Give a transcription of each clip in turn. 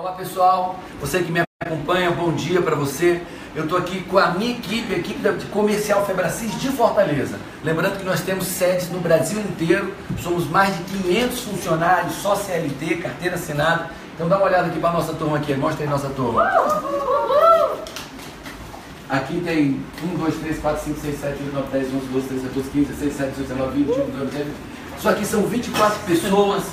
Olá pessoal, você que me acompanha, bom dia para você. Eu estou aqui com a minha equipe, a equipe de comercial Febracis de Fortaleza. Lembrando que nós temos sedes no Brasil inteiro, somos mais de 500 funcionários, só CLT, carteira assinada. Então dá uma olhada aqui para a nossa turma aqui, mostra aí nossa turma. Aqui tem 1, 2, 3, 4, 5, 6, 7, 8, 9, 10, 11, 12, 13, 14, 15, 16, 17, 18, 19, 20, 21, 22, 23. Isso aqui são 24 pessoas,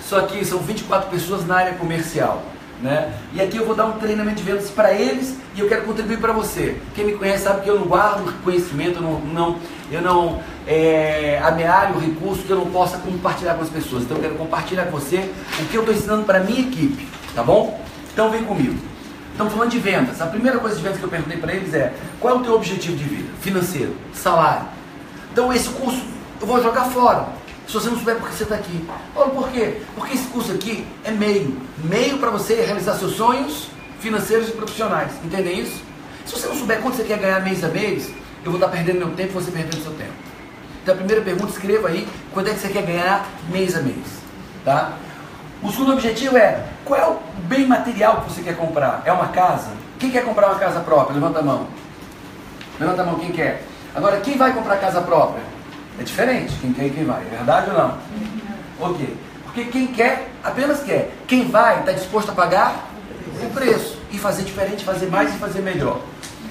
isso aqui são 24 pessoas na área comercial. Né? E aqui eu vou dar um treinamento de vendas para eles e eu quero contribuir para você. Quem me conhece sabe que eu não guardo conhecimento, eu não, não, eu não é, amealho o recurso que eu não possa compartilhar com as pessoas. Então eu quero compartilhar com você o que eu estou ensinando para minha equipe, tá bom? Então vem comigo. Estamos falando de vendas. A primeira coisa de vendas que eu perguntei para eles é qual é o teu objetivo de vida? Financeiro, salário. Então esse curso eu vou jogar fora. Se você não souber por que você está aqui. Paulo, por quê? Porque esse curso aqui é meio. Meio para você realizar seus sonhos financeiros e profissionais. Entendem isso? Se você não souber quanto você quer ganhar mês a mês, eu vou estar perdendo meu tempo e você perdendo seu tempo. Então a primeira pergunta, escreva aí quanto é que você quer ganhar mês a mês. Tá? O segundo objetivo é qual é o bem material que você quer comprar? É uma casa? Quem quer comprar uma casa própria? Levanta a mão. Levanta a mão quem quer. Agora, quem vai comprar casa própria? É diferente quem quer e quem vai. É verdade ou não? Ok. Porque quem quer, apenas quer. Quem vai, está disposto a pagar o preço. E fazer diferente, fazer mais e fazer melhor.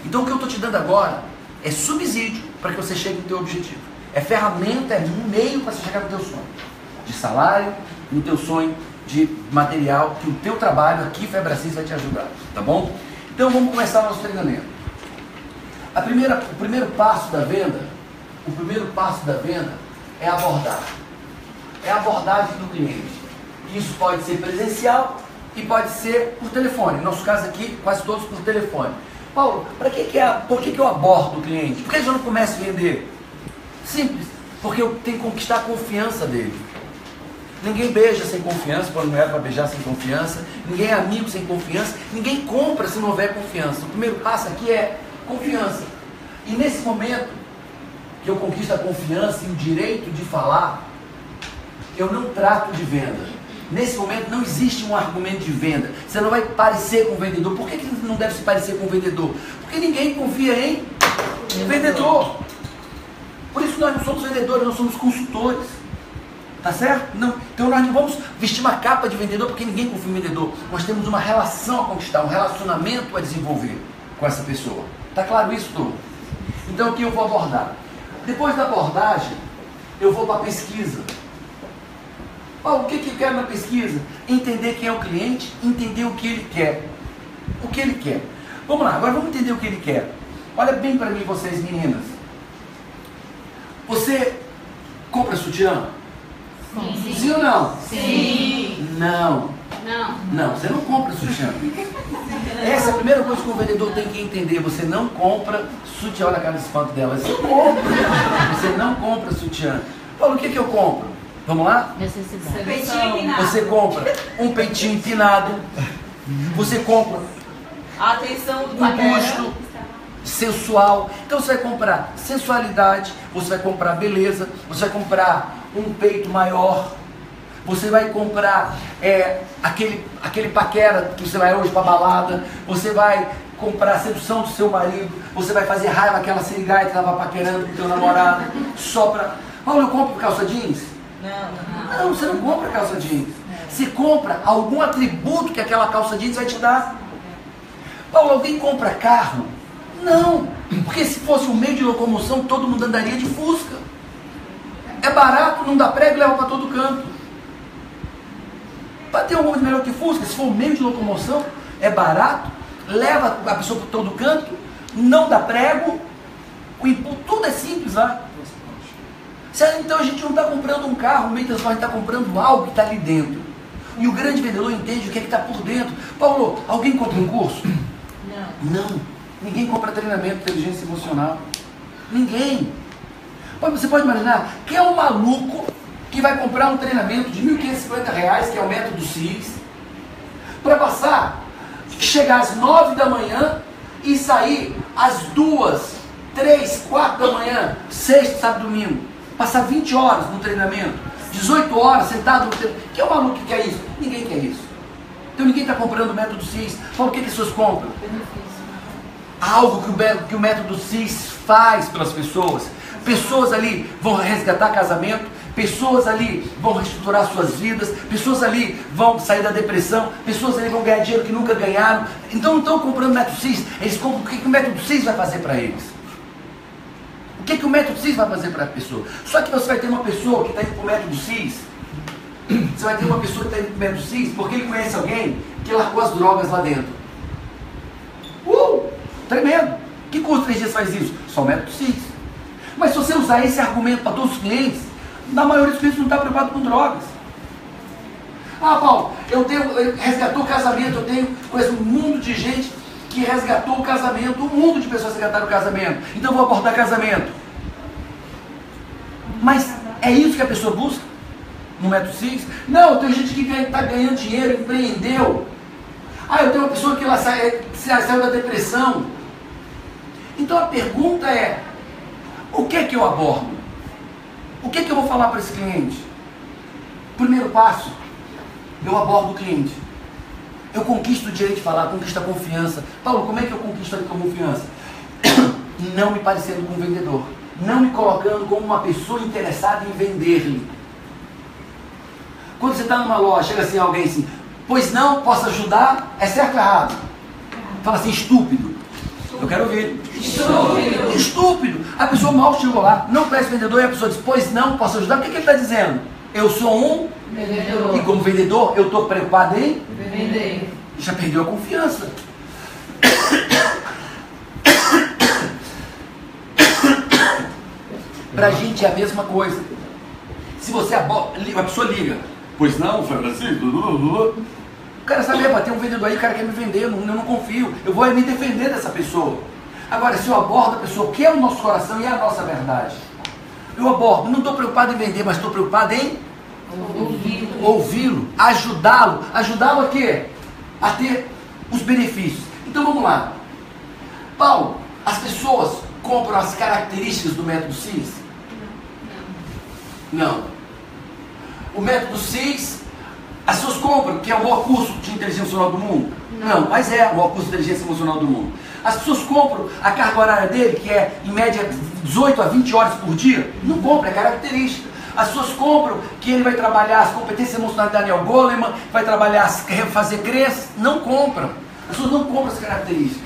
Então, o que eu estou te dando agora é subsídio para que você chegue no teu objetivo. É ferramenta, é um meio para você chegar no teu sonho. De salário, no teu sonho de material que o teu trabalho aqui Febracis vai te ajudar, tá bom? Então vamos começar nosso treinamento. A primeira, o primeiro passo da venda, o primeiro passo da venda é abordar. É a abordagem do cliente. Isso pode ser presencial e pode ser por telefone. No nosso caso aqui, quase todos por telefone. Paulo, para que, que é, por que, que eu abordo o cliente? Por que eu não começo a vender? Simples, porque eu tenho que conquistar a confiança dele. Ninguém beija sem confiança, quando não é para beijar sem confiança. Ninguém é amigo sem confiança. Ninguém compra se não houver confiança. O primeiro passo aqui é confiança. E nesse momento que eu conquisto a confiança e o direito de falar, eu não trato de venda. Nesse momento não existe um argumento de venda. Você não vai parecer com o vendedor. Por que, que não deve se parecer com o vendedor? Porque ninguém confia em vendedor. Por isso nós não somos vendedores, nós somos consultores. Tá certo? Não. Então nós não vamos vestir uma capa de vendedor porque ninguém confia em vendedor. Nós temos uma relação a conquistar, um relacionamento a desenvolver com essa pessoa. Tá claro isso, tudo? Então aqui eu vou abordar. Depois da abordagem, eu vou para a pesquisa. Oh, o que, que eu quero na pesquisa? Entender quem é o cliente, entender o que ele quer. O que ele quer. Vamos lá, agora vamos entender o que ele quer. Olha bem para mim, vocês meninas. Você compra sutiã? Sim. Sim ou não? Sim. Não. Não. Não, você não compra sutiã. Essa é a primeira coisa que o vendedor tem que entender. Você não compra sutiã. Olha a cara de espanto dela. Você compra. Você não compra sutiã. Paulo, o que, que eu compro? Vamos lá? Necessidade. Você compra um peitinho empinado. Você compra atenção do um busto sensual. Então você vai comprar sensualidade, você vai comprar beleza, você vai comprar um peito maior, você vai comprar é, aquele, aquele paquera que você vai hoje para balada, você vai comprar a sedução do seu marido, você vai fazer raiva àquela sirigaia que estava paquerando com o teu namorado, só para. Paulo, eu compro calça jeans? Não, não. Não, você não compra calça jeans. Você compra algum atributo que aquela calça jeans vai te dar. Paulo, alguém compra carro? Não, porque se fosse um meio de locomoção, todo mundo andaria de Fusca. É barato, não dá prego e leva para todo canto. Para ter um coisa melhor que Fusca, se for um meio de locomoção, é barato, leva a pessoa para todo canto, não dá prego, o tudo é simples lá. Certo? Então a gente não está comprando um carro, um meio transporte, a gente está comprando algo que está ali dentro. E o grande vendedor entende o que é que está por dentro. Paulo, alguém compra um curso? Não. Não. Ninguém compra treinamento de inteligência emocional. Ninguém. Você pode imaginar quem é o maluco que vai comprar um treinamento de 1.550 reais, que é o método CIS, para passar, chegar às 9 da manhã e sair às 2, 3, 4 da manhã, sexta, sábado, domingo. Passar 20 horas no treinamento, 18 horas sentado no treinamento. Quem é o maluco que quer isso? Ninguém quer isso. Então ninguém está comprando o método CIS. O que, que as pessoas compram? Algo que o, que o método CIS faz pelas pessoas. Pessoas ali vão resgatar casamento, pessoas ali vão reestruturar suas vidas, pessoas ali vão sair da depressão, pessoas ali vão ganhar dinheiro que nunca ganharam. Então não estão comprando o método CIS, eles compram o que, que o método CIS vai fazer para eles. O que, que o método CIS vai fazer para a pessoa? Só que você vai ter uma pessoa que está indo para o método CIS, você vai ter uma pessoa que está indo para o método CIS porque ele conhece alguém que largou as drogas lá dentro. Uh! Tremendo. Que custo três dias faz isso? Só o método CIS. Mas se você usar esse argumento para todos os clientes, na maioria dos clientes não está preocupado com drogas. Ah, Paulo, eu tenho, resgatou o casamento, eu tenho, conheço um mundo de gente que resgatou o casamento, um mundo de pessoas resgataram o casamento. Então vou abordar casamento. Mas é isso que a pessoa busca no método CIS? Não, tem gente que está ganhando dinheiro, empreendeu. Ah, eu tenho uma pessoa que ela sai, saiu da depressão. Então a pergunta é: o que é que eu abordo? O que é que eu vou falar para esse cliente? Primeiro passo, eu abordo o cliente. Eu conquisto o direito de falar, conquisto a confiança. Paulo, como é que eu conquisto a confiança? Não me parecendo com um vendedor. Não me colocando como uma pessoa interessada em vender-lhe. Quando você está numa loja, chega assim alguém assim, pois não, posso ajudar? É certo ou errado? Fala assim, estúpido. Eu quero ouvir. Estúpido. Estúpido. A pessoa mal chegou lá, não parece vendedor, e a pessoa diz, pois não, posso ajudar? O que, que ele está dizendo? Eu sou um, e Vendedor. como vendedor, eu estou preocupado em Vender. já perdeu a confiança. Pra gente é a mesma coisa. Se você li- a pessoa liga, pois não, Francisco, cara sabe, "Epa, tem um vendedor aí, o cara quer me vender, eu não, eu não confio, eu vou me defender dessa pessoa. Agora, se eu abordo a pessoa, que é o nosso coração e é a nossa verdade? Eu abordo, não estou preocupado em vender, mas estou preocupado em ouvi-lo, ajudá-lo, ajudá-lo a quê? A ter os benefícios. Então vamos lá. Paulo, as pessoas compram as características do método CIS? Não. O método CIS, as pessoas compram, que é o maior curso de inteligência emocional do mundo? Não, mas é o maior curso de inteligência emocional do mundo. As pessoas compram a carga horária dele, que é em média 18 a 20 horas por dia? Não compram, é característica. As pessoas compram que ele vai trabalhar as competências emocionais de Daniel Goleman, vai trabalhar, as- fazer crenças? Não compram. As pessoas não compram as características.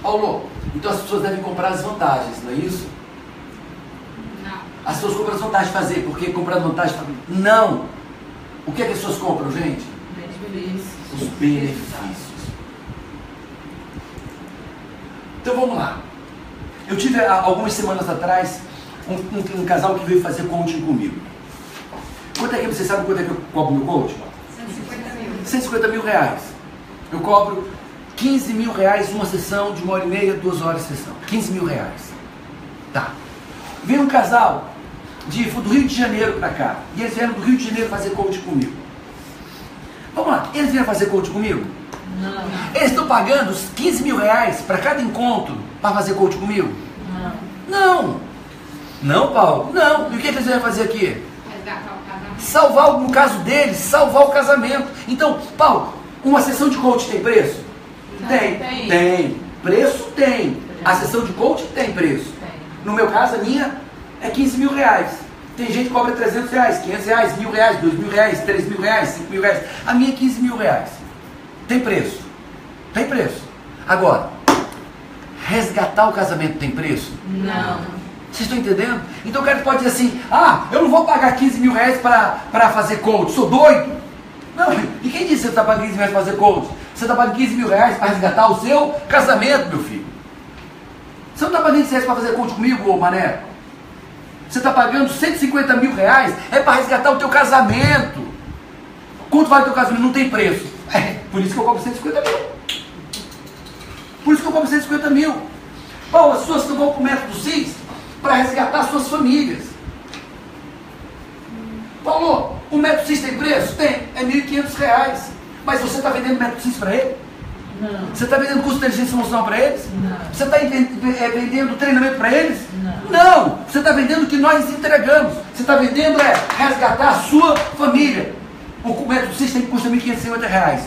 Paulo, então as pessoas devem comprar as vantagens, não é isso? Não. As pessoas compram as vantagens de fazer, porque comprar as vantagens. Não! O que é que as pessoas compram, gente? Os benefícios. Então vamos lá. Eu tive algumas semanas atrás um, um- um casal que veio fazer coaching comigo. Quanto é que você sabe quanto é que eu cobro meu coaching? 150 mil. 150 mil reais. Eu cobro 15 mil reais uma sessão de uma hora e meia, duas horas de sessão. 15 mil reais. Tá. Veio um casal de, do Rio de Janeiro para cá. E eles vieram do Rio de Janeiro fazer coaching comigo. Vamos lá, eles vieram fazer coaching comigo? Não. Eles estão pagando os 15 mil reais para cada encontro para fazer coaching comigo? Não. Não. Não, Paulo? Não. E o que, que eles vieram fazer aqui? Resgatar o casamento. Salvar, no caso deles, salvar o casamento. Então, Paulo, uma sessão de coach tem preço? Não, tem. tem. Tem. Preço tem. A sessão de coach tem preço. Tem. No meu caso, a minha é 15 mil reais. Tem gente que cobra 300 reais, 500 reais, mil reais, 2 mil reais, 3 mil reais, 5 mil reais. A minha é 15 mil reais. Tem preço. Tem preço. Agora, resgatar o casamento tem preço? Não. Vocês estão entendendo? Então o cara pode dizer assim, ah, eu não vou pagar 15 mil reais para fazer coach, sou doido. Não, e quem disse que você está pagando 15 mil reais para fazer coach? Você está pagando 15 mil reais para resgatar o seu casamento, meu filho. Você não está pagando 15 reais para fazer coach comigo, ô mané? Você está pagando 150 mil reais, é para resgatar o teu casamento. Quanto vale o teu casamento? Não tem preço. É, por isso que eu cobro 150 mil. Por isso que eu cobro 150 mil. Paulo, as pessoas que vão para o método CIS para resgatar suas famílias. Paulo, o método CIS tem preço? Tem, é 1.500 reais. Mas você está vendendo método CIS para ele? Não. Você está vendendo curso de inteligência emocional para eles? Não. Você está vendendo treinamento para eles? Não. Não! Você está vendendo o que nós entregamos. Você está vendendo é resgatar a sua família. O método CIS tem custa 1.550 reais.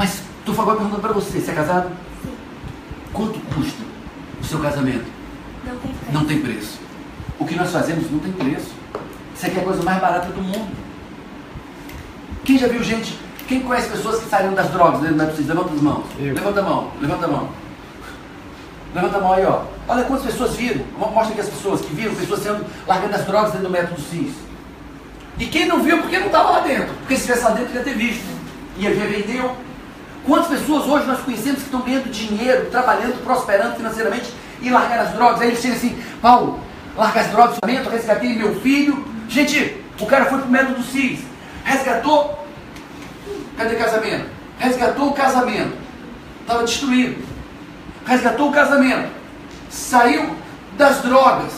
Estou agora perguntando para você, você é casado? Quanto custa o seu casamento? Não tem preço. Não tem preço. O que nós fazemos não tem preço. Isso aqui é a coisa mais barata do mundo. Quem já viu gente, quem conhece pessoas que saíram das drogas dentro da precisa? Levanta as mãos. Eu. Levanta a mão, levanta a mão. Levanta a mão aí, ó. Olha quantas pessoas viram. Mo- Mostra aqui as pessoas que viram, pessoas sendo largando as drogas dentro do método CIS. E quem não viu, porque não estava lá dentro. Porque se estivesse lá dentro, ia ter visto. Ia ver, vendeu. Quantas pessoas hoje nós conhecemos que estão ganhando dinheiro, trabalhando, prosperando financeiramente e largaram as drogas? Aí eles chegam assim, Paulo, larga as drogas, casamento, resgatei meu filho. Gente, o cara foi pro método CIS, resgatou. Cadê casamento? Resgatou o casamento. Estava destruído. Resgatou o casamento. Saiu das drogas.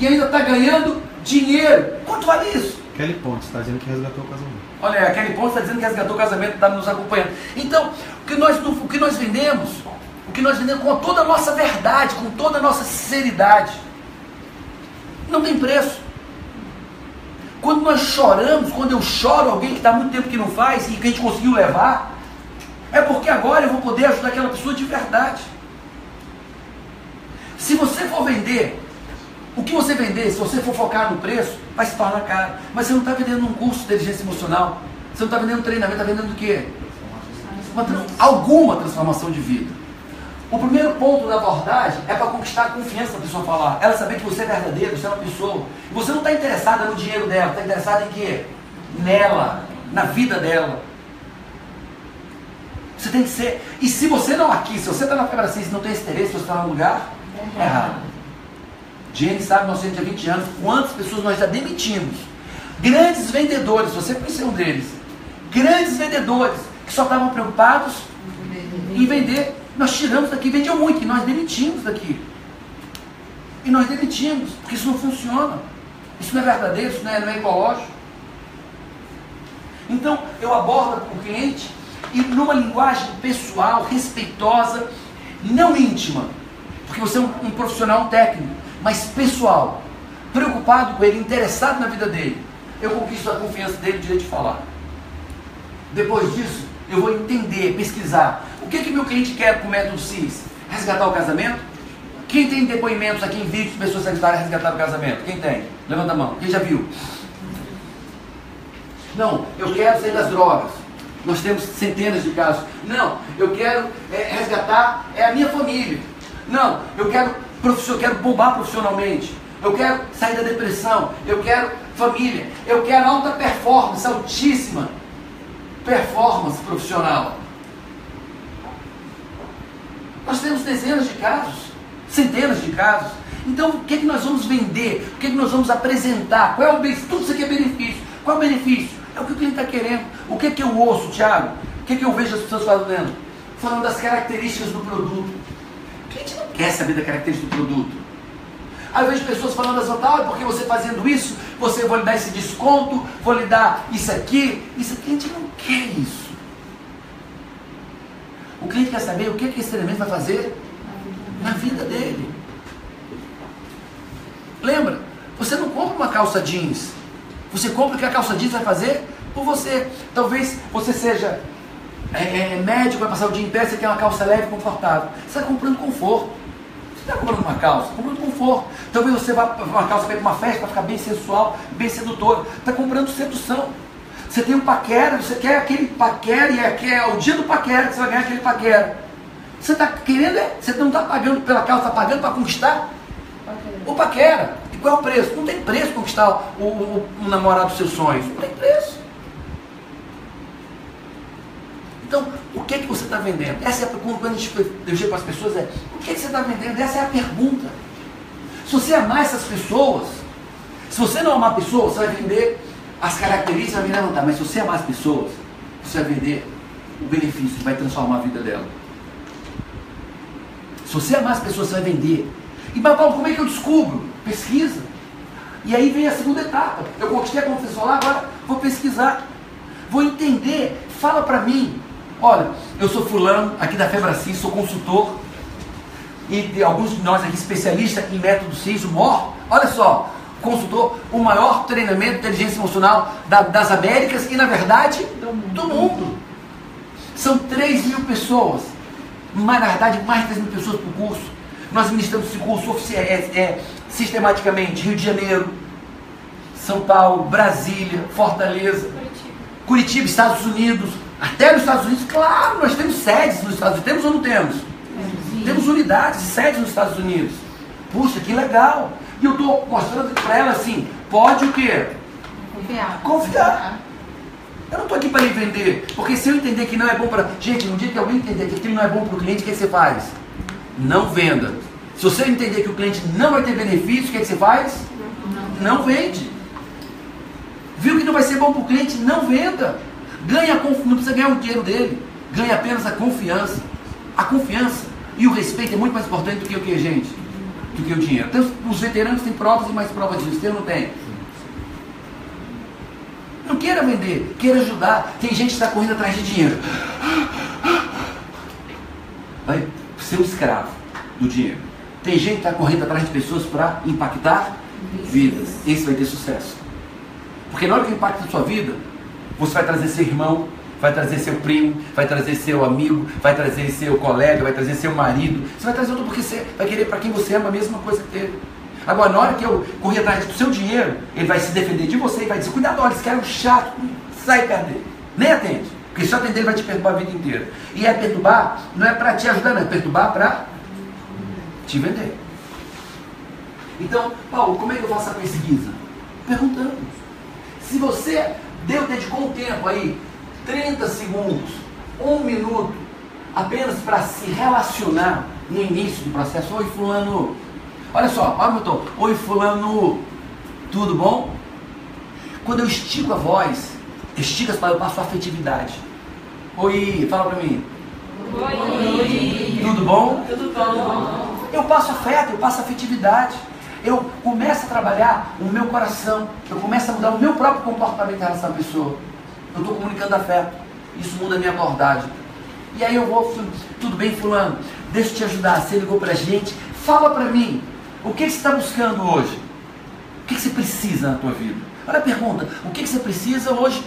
E ainda está ganhando dinheiro. Quanto vale isso? Kelly Pontes está dizendo que resgatou o casamento. Olha, a Kelly Ponte está dizendo que resgatou o casamento, está nos acompanhando. Então, o que, nós, o que nós vendemos, o que nós vendemos com toda a nossa verdade, com toda a nossa sinceridade, não tem preço. Quando nós choramos, quando eu choro alguém que está há muito tempo que não faz e que a gente conseguiu levar, é porque agora eu vou poder ajudar aquela pessoa de verdade. Se você for vender, o que você vender, se você for focar no preço, vai se tornar caro. Mas você não está vendendo um curso de inteligência emocional. Você não está vendendo treinamento, está vendendo o quê? Alguma transformação de vida. O primeiro ponto da abordagem é para conquistar a confiança da pessoa falar. Ela saber que você é verdadeiro, você é uma pessoa. E você não está interessada no dinheiro dela, está interessada em quê? Nela, na vida dela. Você tem que ser. E se você não aqui, se você está na Febra assim, se não tem esse interesse, você está no lugar errado. Jenny sabe, nós temos 20 anos, quantas pessoas nós já demitimos. Grandes vendedores, você conheceu um deles. Grandes vendedores que só estavam preocupados em vender. Nós tiramos daqui, vendiam muito, e nós demitimos daqui. E nós demitimos, porque isso não funciona. Isso não é verdadeiro, isso não é, não é ecológico. Então, eu abordo com o cliente e numa linguagem pessoal, respeitosa, não íntima, porque você é um, um profissional técnico, mas pessoal, preocupado com ele, interessado na vida dele. Eu conquisto a confiança dele, o direito de falar. Depois disso, eu vou entender, pesquisar. O que que meu cliente quer com o método CIS? Resgatar o casamento? Quem tem depoimentos aqui em vídeo de pessoas a resgatar o casamento? Quem tem? Levanta a mão. Quem já viu? Não, eu quero sair das drogas. Nós temos centenas de casos. Não, eu quero é, resgatar é a minha família. Não, eu quero, eu quero bombar profissionalmente. Eu quero sair da depressão. Eu quero família. Eu quero alta performance, altíssima performance profissional. Nós temos dezenas de casos, centenas de casos. Então, o que, é que nós vamos vender? O que, é que nós vamos apresentar? Qual é o benefício? Tudo isso aqui é benefício. Qual é o benefício? É o que o cliente está querendo. O que, é que eu ouço, Thiago? O que, é que eu vejo as pessoas falando? Falando das características do produto. O cliente não quer saber da característica do produto. Aí eu vejo pessoas falando assim, tal, porque você fazendo isso, você vou lhe dar esse desconto, vou lhe dar isso aqui. Isso aqui a gente não quer isso. O cliente quer saber o que, que esse treinamento vai fazer na vida dele. Lembra? Você não compra uma calça jeans. Você compra o que a calça jeans vai fazer por você. Talvez você seja é, é, médico, vai passar o dia em pé, você quer uma calça leve e confortável. Você está comprando conforto. Você está comprando uma calça, comprando conforto. Talvez você vá para uma calça para uma festa para ficar bem sensual, bem sedutora. Está comprando sedução. Você tem um paquera, você quer aquele paquera e é, é o dia do paquera que você vai ganhar aquele paquera. Você está querendo, é, você não está pagando pela calça, está pagando para conquistar o paquera. E qual é o preço? Não tem preço conquistar o, o, o namorado dos seus sonhos. Não tem preço. Então, o que, é que você está vendendo? Essa é a pergunta quando a gente eu chego para as pessoas é, o que, é que você está vendendo? Essa é a pergunta. Se você amar essas pessoas, se você não amar a pessoa, você vai vender as características, vai vender levantar. Mas se você amar as pessoas, você vai vender o benefício vai transformar a vida dela. Se você amar as pessoas, você vai vender. E mas Paulo, como é que eu descubro? Pesquisa. E aí vem a segunda etapa. Eu conquistei a confiança lá, agora vou pesquisar. Vou entender. Fala para mim. Olha, eu sou fulano aqui da Febracis, sou consultor. E de alguns de nós aqui especialistas em método CIS, o MOR. Olha só, consultor, o maior treinamento de inteligência emocional da- das Américas e, na verdade, do mundo. São 3 mil pessoas. Mas, na verdade, mais de 3 mil pessoas por curso. Nós ministramos esse curso é, é, sistematicamente. Rio de Janeiro, São Paulo, Brasília, Fortaleza, Curitiba, Estados Unidos. Até nos Estados Unidos, claro, nós temos sedes nos Estados Unidos. Temos ou não temos? Temos unidades, sedes nos Estados Unidos. Puxa, que legal. E eu estou mostrando para ela assim, pode o quê? Confiar. Confiar. Eu não estou aqui para lhe vender, porque se eu entender que não é bom para. Gente, no dia que alguém entender que aquilo não é bom para o cliente, o que, que você faz? Não venda. Se você entender que o cliente não vai ter benefício, o que, que você faz? Não vende. Viu que não vai ser bom para o cliente? Não venda. Ganha. Não precisa ganhar o dinheiro dele. Ganha apenas a confiança. A confiança e o respeito é muito mais importante do que o que, gente? Do que o dinheiro. Então, os veteranos têm provas e mais provas disso. Ou não tem? Não queira vender, queira ajudar. Tem gente que está correndo atrás de dinheiro. Vai ser um escravo do dinheiro. Tem gente que está correndo atrás de pessoas para impactar vidas. Esse vai ter sucesso. Porque na hora que impacta a sua vida, você vai trazer seu irmão, vai trazer seu primo, vai trazer seu amigo, vai trazer seu colega, vai trazer seu marido. Você vai trazer outro porque você vai querer para quem você ama a mesma coisa que ele. Agora, na hora que eu correr atrás do seu dinheiro, ele vai se defender de você e vai dizer: cuidado, olha, esse cara é um chato, sai perto dele. Nem atende. Porque se atender, ele vai te perturbar a vida inteira. E é perturbar, não é para te ajudar, não, é perturbar para te vender. Então, Paulo, como é que eu faço a pesquisa? Perguntando. Se você deu, dedicou um tempo aí, 30 segundos, um minuto, apenas para se relacionar no início do processo, oi fulano, olha só, olha meu tom, oi fulano, tudo bom? Quando eu estico a voz, estico as palavras, eu passo a afetividade. Oi, fala para mim. Oi. Tudo bom? Tudo bom? Eu passo afeto, eu passo afetividade. Eu começo a trabalhar o meu coração. Eu começo a mudar o meu próprio comportamento em relação à pessoa. Eu estou comunicando afeto. Isso muda a minha abordagem. E aí eu vou, tudo bem, fulano? Deixa eu te ajudar. Você ligou pra gente. Fala pra mim. O que, você está buscando hoje? O que, você precisa na tua vida? Olha a pergunta. O que, você precisa hoje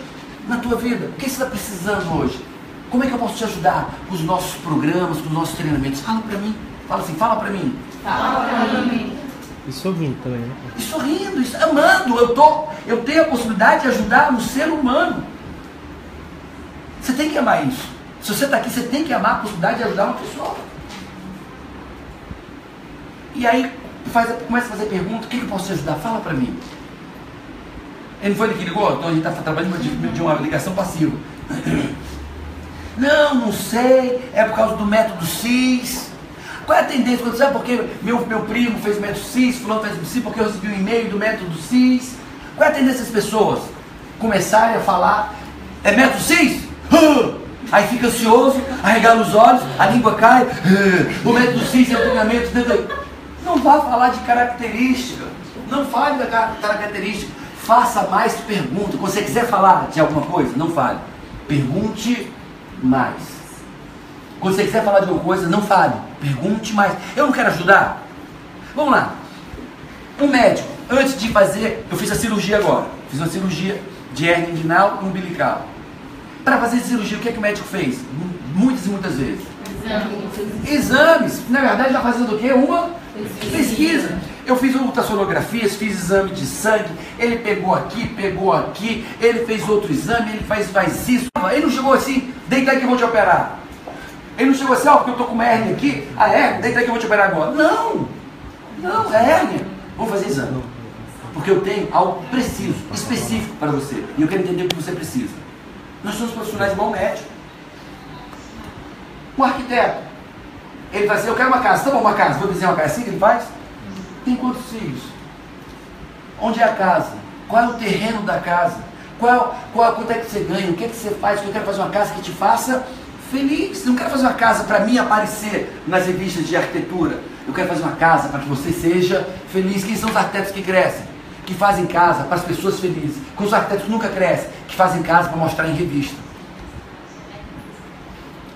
na tua vida? O que, que você está precisando hoje? Como é que eu posso te ajudar com os nossos programas, com os nossos treinamentos? Fala pra mim. Fala assim, fala pra mim. Fala pra mim. E sorrindo também, né? E sorrindo, amando. Eu, tô, eu tenho a possibilidade de ajudar um ser humano. Você tem que amar isso. Se você está aqui, você tem que amar a possibilidade de ajudar uma pessoa. E aí faz, começa a fazer pergunta, o que, que eu posso te ajudar? Fala para mim. Ele foi ele que ligou? Então a gente está trabalhando de, de uma ligação passiva. Não, não sei, é por causa do método CIS. Qual é a tendência? Quando sabe porque meu, meu primo fez o método CIS, fulano fez o CIS, porque eu recebi um e-mail do método CIS. Qual é a tendência das pessoas? Começarem a falar, é método CIS? Hã! Aí fica ansioso, arregala os olhos, a língua cai, Hã! o método CIS é o treinamento. Não vá falar de característica, não fale da ca- característica, faça mais perguntas. Quando você quiser falar de alguma coisa, não fale. Pergunte mais. Quando você quiser falar de alguma coisa, não fale. Pergunte mais. Eu não quero ajudar? Vamos lá. Um médico, antes de fazer, eu fiz a cirurgia agora. Fiz uma cirurgia de hernia inguinal e umbilical. Para fazer cirurgia, o que, é que o médico fez? Muitas e muitas vezes. Exames. Na verdade, já fazendo o quê? Uma pesquisa. Eu fiz ultrassonografias, fiz exame de sangue. Ele pegou aqui, pegou aqui. Ele fez outro exame, ele faz, faz isso. Ele não chegou assim, deita aí que eu vou te operar. Ele não chegou assim, ó, porque eu tô com uma hernia aqui. Ah, é? Deita aí que eu vou te operar agora. Não! Não, é hérnia. Vamos fazer exame. Porque eu tenho algo preciso, específico para você. E eu quero entender o que você precisa. Nós somos profissionais igual médico. Um arquiteto. Ele vai dizer, eu quero uma casa. Tá bom, uma casa. Vou desenhar uma casa assim que ele faz? Tem quantos filhos? Onde é a casa? Qual é o terreno da casa? Qual, qual, quanto é que você ganha? O que, é que você faz? Eu quero fazer uma casa que te faça feliz. Eu não quero fazer uma casa para mim aparecer nas revistas de arquitetura. Eu quero fazer uma casa para que você seja feliz. Quem são os arquitetos que crescem? Que fazem casa para as pessoas felizes. Com os arquitetos nunca crescem, que fazem casa para mostrar em revista.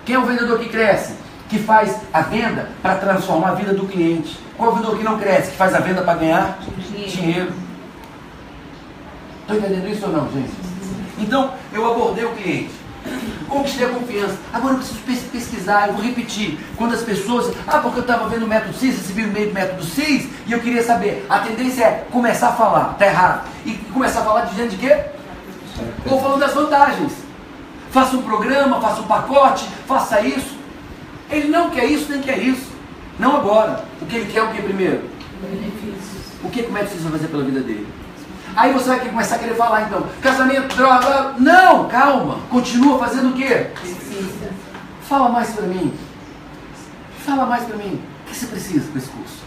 Quem é o vendedor que cresce? Que faz a venda para transformar a vida do cliente. Qual é o vendedor que não cresce? Que faz a venda para ganhar dinheiro. Estão entendendo isso ou não, gente? Então, eu abordei o cliente. Conquistei a confiança. Agora eu preciso pesquisar, eu vou repetir. Quando as pessoas, ah, porque eu estava vendo o método CIS, recebi o meio do método CIS, e eu queria saber. A tendência é começar a falar, tá errado. E começar a falar dizendo de quê? Ou falando das vantagens. Faça um programa, faça um pacote, faça isso. Ele não quer isso, nem quer isso. Não agora. O que ele quer é o que primeiro? Benefícios. O que, que o método CIS vai fazer pela vida dele? Aí você vai começar a querer falar então, casamento, droga. Não, calma. Continua fazendo o quê? Precisa. Fala mais para mim. Fala mais para mim. O que você precisa para esse curso?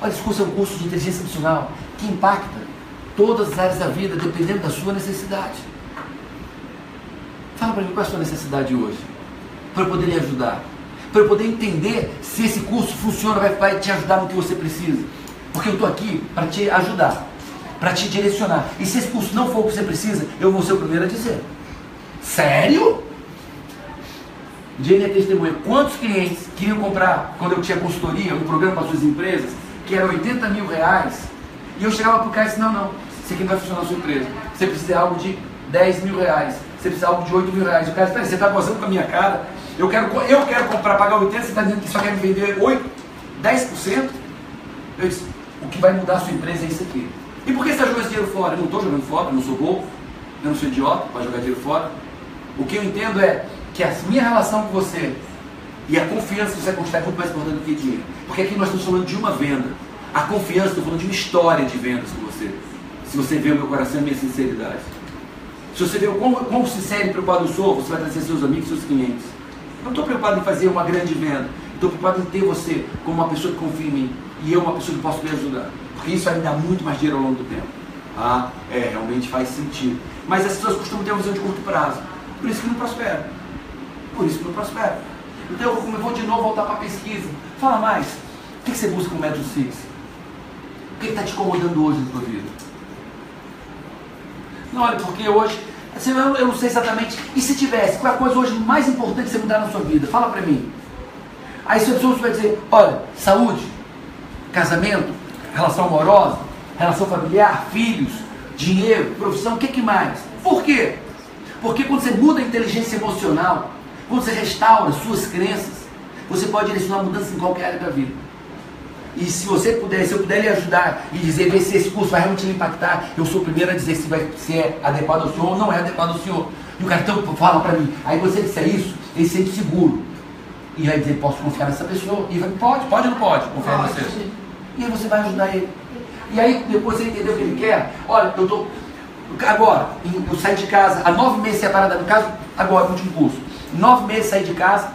Olha, esse curso é um curso de inteligência emocional que impacta todas as áreas da vida, dependendo da sua necessidade. Fala para mim qual é a sua necessidade hoje, para eu poder lhe ajudar, para eu poder entender se esse curso funciona, vai, vai te ajudar no que você precisa. Porque eu estou aqui para te ajudar para te direcionar. E se esse curso não for o que você precisa, eu vou ser o primeiro a dizer. Sério? Jenny é testemunha. Quantos clientes queriam comprar, quando eu tinha consultoria, um programa para suas empresas, que era 80 mil reais, e eu chegava para o cara e disse, não, não, isso aqui não vai funcionar na sua empresa. Você precisa de algo de 10 mil reais. Você precisa de algo de 8 mil reais. O cara disse, você está gozando com a minha cara? Eu quero, eu quero comprar, pagar 80, você está dizendo que só quer me vender 8, 10%? Eu disse, o que vai mudar a sua empresa é isso aqui. E por que você está jogando esse dinheiro fora? Eu não estou jogando fora, eu não sou bobo, eu não sou idiota para jogar dinheiro fora. O que eu entendo é que a minha relação com você e a confiança que você conquistar é muito mais importante do que dinheiro. Porque aqui nós estamos falando de uma venda. A confiança, estou falando de uma história de vendas com você. Se você vê o meu coração e a minha sinceridade. Se você vê o quão, quão sincero e preocupado eu sou, você vai trazer seus amigos, seus clientes. Eu não estou preocupado em fazer uma grande venda. Estou preocupado em ter você como uma pessoa que confia em mim. E eu uma pessoa que posso lhe ajudar. Porque isso vai me dar muito mais dinheiro ao longo do tempo. Ah, é, realmente faz sentido. Mas as pessoas costumam ter uma visão de curto prazo. Por isso que não prospera. Por isso que não prospera. Então eu vou, de novo voltar para a pesquisa. Fala mais. O que você busca com o método Six? O que está te incomodando hoje na sua vida? Não, olha, porque hoje, assim, eu, eu não sei exatamente. E se tivesse, qual é a coisa hoje mais importante que você mudar na sua vida? Fala para mim. Aí se a pessoa vai dizer, olha, saúde, casamento, relação amorosa, relação familiar, filhos, dinheiro, profissão, o que, que mais? Por quê? Porque quando você muda a inteligência emocional, quando você restaura suas crenças, você pode direcionar mudança em qualquer área da vida. E se você puder, se eu puder lhe ajudar e dizer, ver se esse curso vai realmente lhe impactar, eu sou o primeiro a dizer se, vai, se é adequado ao senhor ou não é adequado ao senhor. E o cartão fala para mim, aí você disser isso, ele se sente seguro. E vai dizer, posso confiar nessa pessoa? E vai, pode, pode ou não pode confiar em você? E aí você vai ajudar ele. E aí depois você entendeu o que ele quer? Olha, eu estou. Agora, eu saí de casa, há nove meses separado do caso, agora, no último curso. Nove meses saí de casa,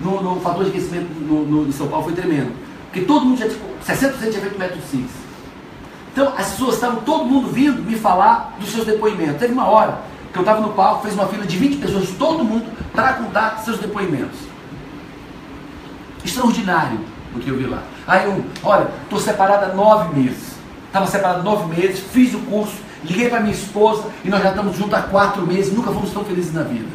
no, no fator de aquecimento no, no, em São Paulo foi tremendo. Porque todo mundo já, tipo, 60% tinha feito método 6. Então as pessoas estavam, todo mundo vindo me falar dos seus depoimentos. Teve uma hora que eu estava no palco, fez uma fila de 20 pessoas, todo mundo, para contar seus depoimentos. Extraordinário o que eu vi lá. Aí eu, olha, estou separada há nove meses. Estava separado nove meses, fiz o curso, liguei para minha esposa e nós já estamos juntos há quatro meses, nunca fomos tão felizes na vida.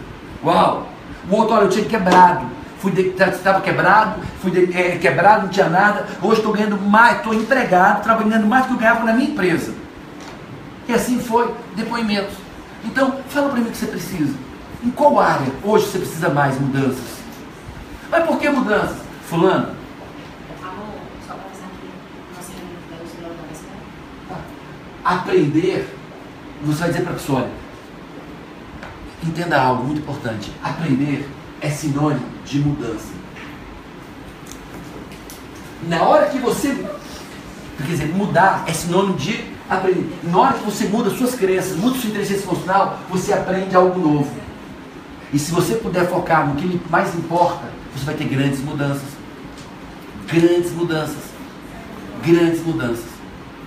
Uau! O outro, olha, eu tinha quebrado. Fui estava quebrado, fui de, é, quebrado, não tinha nada. Hoje estou ganhando mais, estou empregado, trabalhando mais do que eu ganhava na minha empresa. E assim foi, depoimentos. Então, fala para mim o que você precisa. Em qual área hoje você precisa mais mudanças? Mas por que mudanças? Fulano, aprender, você vai dizer para a pessoa, olha, entenda algo muito importante. Aprender é sinônimo de mudança. Na hora que você, quer dizer, mudar é sinônimo de aprender. Na hora que você muda suas crenças, muda sua inteligência emocional, você aprende algo novo. E se você puder focar no que mais importa, você vai ter grandes mudanças. Grandes mudanças. Grandes mudanças.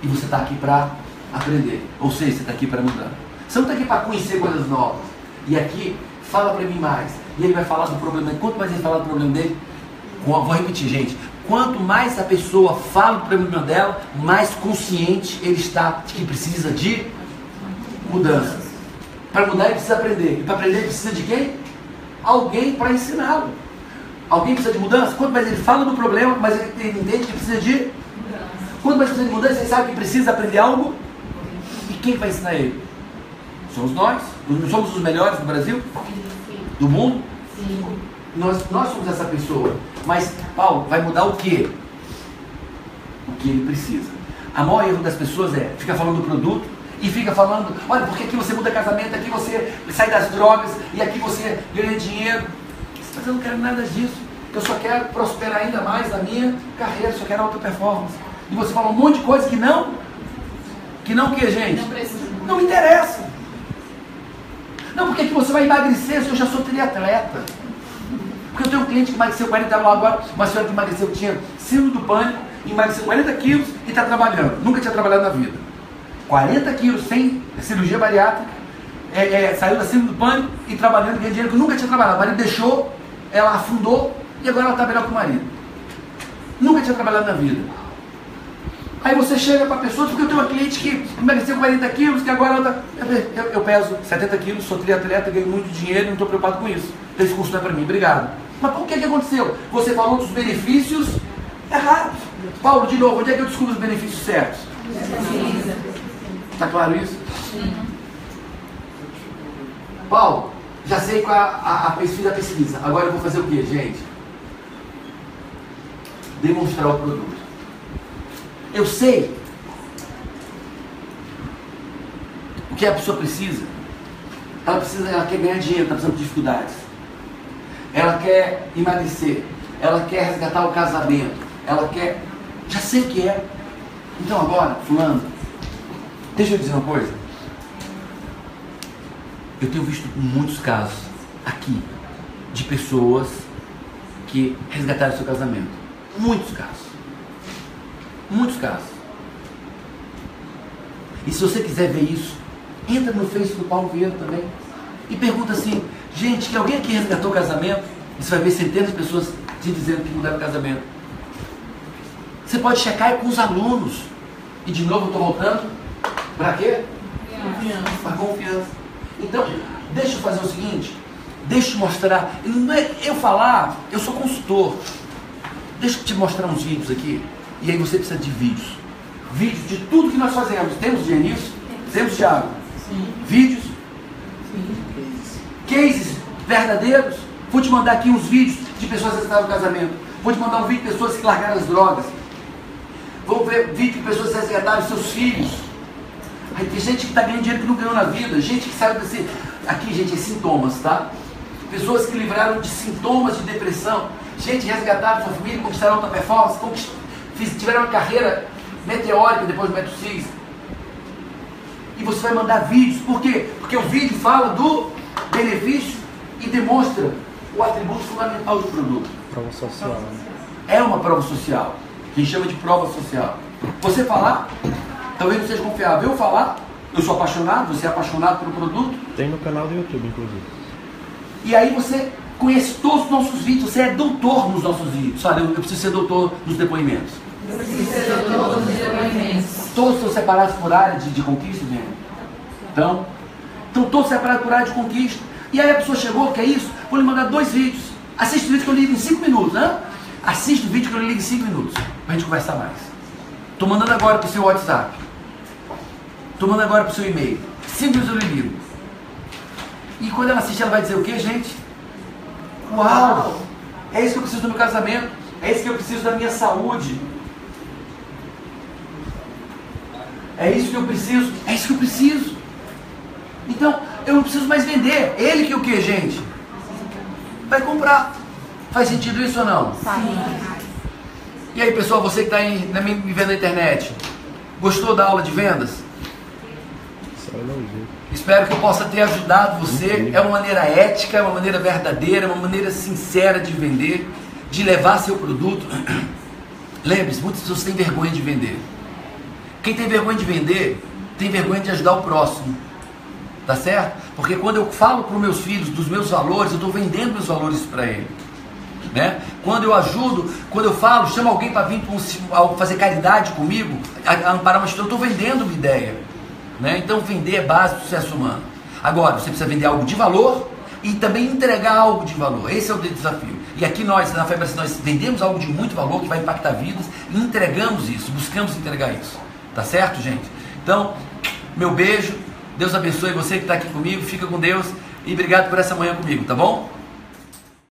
E você está aqui para aprender. Ou seja, você está aqui para mudar. Você não está aqui para conhecer coisas novas. E aqui, fala para mim mais. E ele vai falar do problema. Quanto mais ele falar do problema dele, vou repetir, gente. Quanto mais a pessoa fala do problema dela, mais consciente ele está de que precisa de mudança. Para mudar ele precisa aprender. E para aprender ele precisa de quem? Alguém para ensiná-lo. Alguém precisa de mudança? Quanto mais ele fala do problema, mais ele entende que precisa de mudança. Quanto mais precisa de mudança, ele sabe que precisa aprender algo quem vai ensinar ele? Somos nós. Não somos os melhores do Brasil? do mundo? Nós, nós somos essa pessoa. Mas, Paulo, vai mudar o quê? O que ele precisa. A maior erro das pessoas é ficar falando do produto e fica falando, olha, porque aqui você muda casamento, aqui você sai das drogas e aqui você ganha dinheiro. Mas eu não quero nada disso. Eu só quero prosperar ainda mais na minha carreira, só quero alta performance. E você fala um monte de coisa que não, que não o que, gente? Não. Não me interessa. Não, porque que você vai emagrecer se eu já sou triatleta? Porque eu tenho um cliente que emagreceu 40 lá agora, uma senhora que emagreceu, tinha síndrome do pânico, emagreceu 40 quilos e está trabalhando. Nunca tinha trabalhado na vida. 40 quilos sem cirurgia bariátrica, é, é, saiu da síndrome do pânico e trabalhando, ganhando dinheiro que nunca tinha trabalhado. O marido deixou, ela afundou e agora ela está melhor que o marido. Nunca tinha trabalhado na vida. Aí você chega para a pessoa, porque eu tenho uma cliente que emagreceu 40 quilos, que agora ela tá, eu, eu peso 70 quilos, sou triatleta, ganho muito dinheiro, não estou preocupado com isso. Esse curso não é para mim, obrigado. Mas por que, que aconteceu? Você falou dos benefícios errados. Paulo, de novo, onde é que eu descubro os benefícios certos? Está claro isso? Paulo, já sei qual é a, a pesquisa da pesquisa. Agora eu vou fazer o que, gente? Demonstrar o produto. Eu sei o que a pessoa precisa. Ela precisa, ela quer ganhar dinheiro, está precisando de dificuldades. Ela quer emagrecer. Ela quer resgatar o casamento. Ela quer. Já sei o que é. Então agora, fulano, deixa eu dizer uma coisa. Eu tenho visto muitos casos aqui de pessoas que resgataram seu casamento. Muitos casos. Muitos casos. E se você quiser ver isso, entra no Face do Paulo Vieira também e pergunta assim, gente, que alguém aqui resgatou o casamento? E você vai ver centenas de pessoas te dizendo que mudaram o casamento. Você pode checar com os alunos. E de novo eu estou voltando. Para quê? Confiança. Para confiança. Então, deixa eu fazer o seguinte. Deixa eu mostrar. Não é eu falar, eu sou consultor. Deixa eu te mostrar uns vídeos aqui. E aí você precisa de vídeos. Vídeos de tudo que nós fazemos. Temos nisso? Temos, Thiago? Sim. Vídeos, Sim. cases verdadeiros. Vou te mandar aqui uns vídeos de pessoas que estavam no casamento. Vou te mandar um vídeo de pessoas que largaram as drogas. Vou ver vídeo de pessoas que resgataram seus filhos. Aí tem gente que está ganhando dinheiro que não ganhou na vida. Gente que saiu desse. Aqui, gente, é sintomas, tá? Pessoas que livraram de sintomas de depressão. Gente resgataram sua família, conquistaram alta performance, conquist... tiveram uma carreira meteórica depois do método CIS. E você vai mandar vídeos. Por quê? Porque o vídeo fala do benefício e demonstra o atributo fundamental do produto. Prova social. né? É uma prova social. Que chama de prova social. Você falar, talvez não seja confiável. Eu falar, eu sou apaixonado, você é apaixonado pelo produto. Tem no canal do YouTube, inclusive. E aí você conhece todos os nossos vídeos, você é doutor nos nossos vídeos. Sabe, eu preciso ser doutor nos depoimentos. Todos estão separados por área de, de conquista, gente. Então, estão todos separados por área de conquista. E aí a pessoa chegou, que é isso? Vou lhe mandar dois vídeos. Assiste o vídeo que eu ligo em cinco minutos, né? Assiste o vídeo que eu ligo em cinco minutos. Pra gente conversar mais. Estou mandando agora pro seu WhatsApp. Estou mandando agora pro seu e-mail. Cinco minutos eu lhe ligo. E quando ela assiste, ela vai dizer o que, gente? Uau! É isso que eu preciso do meu casamento. É isso que eu preciso da minha saúde. É isso que eu preciso. É isso que eu preciso. Então, eu não preciso mais vender. Ele que o que, gente? Vai comprar. Faz sentido isso ou não? E aí, pessoal, você que está me vendo na internet, gostou da aula de vendas? Espero que eu possa ter ajudado você. É uma maneira ética, é uma maneira verdadeira, é uma maneira sincera de vender, de levar seu produto. Lembre-se, muitas pessoas têm vergonha de vender. Quem tem vergonha de vender, tem vergonha de ajudar o próximo. Tá certo? Porque quando eu falo para os meus filhos dos meus valores, eu estou vendendo meus valores para ele. Né? Quando eu ajudo, quando eu falo, chamo alguém para vir pra um- fazer caridade comigo, a, amparar uma instituição, eu estou vendendo uma ideia. Né? Então vender é base do sucesso humano. Agora, você precisa vender algo de valor e também entregar algo de valor. Esse é o desafio. E aqui nós, na Febre, nós vendemos algo de muito valor que vai impactar vidas e entregamos isso, buscamos entregar isso. Tá certo, gente? Então, meu beijo. Deus abençoe você que está aqui comigo. Fica com Deus. E obrigado por essa manhã comigo, tá bom?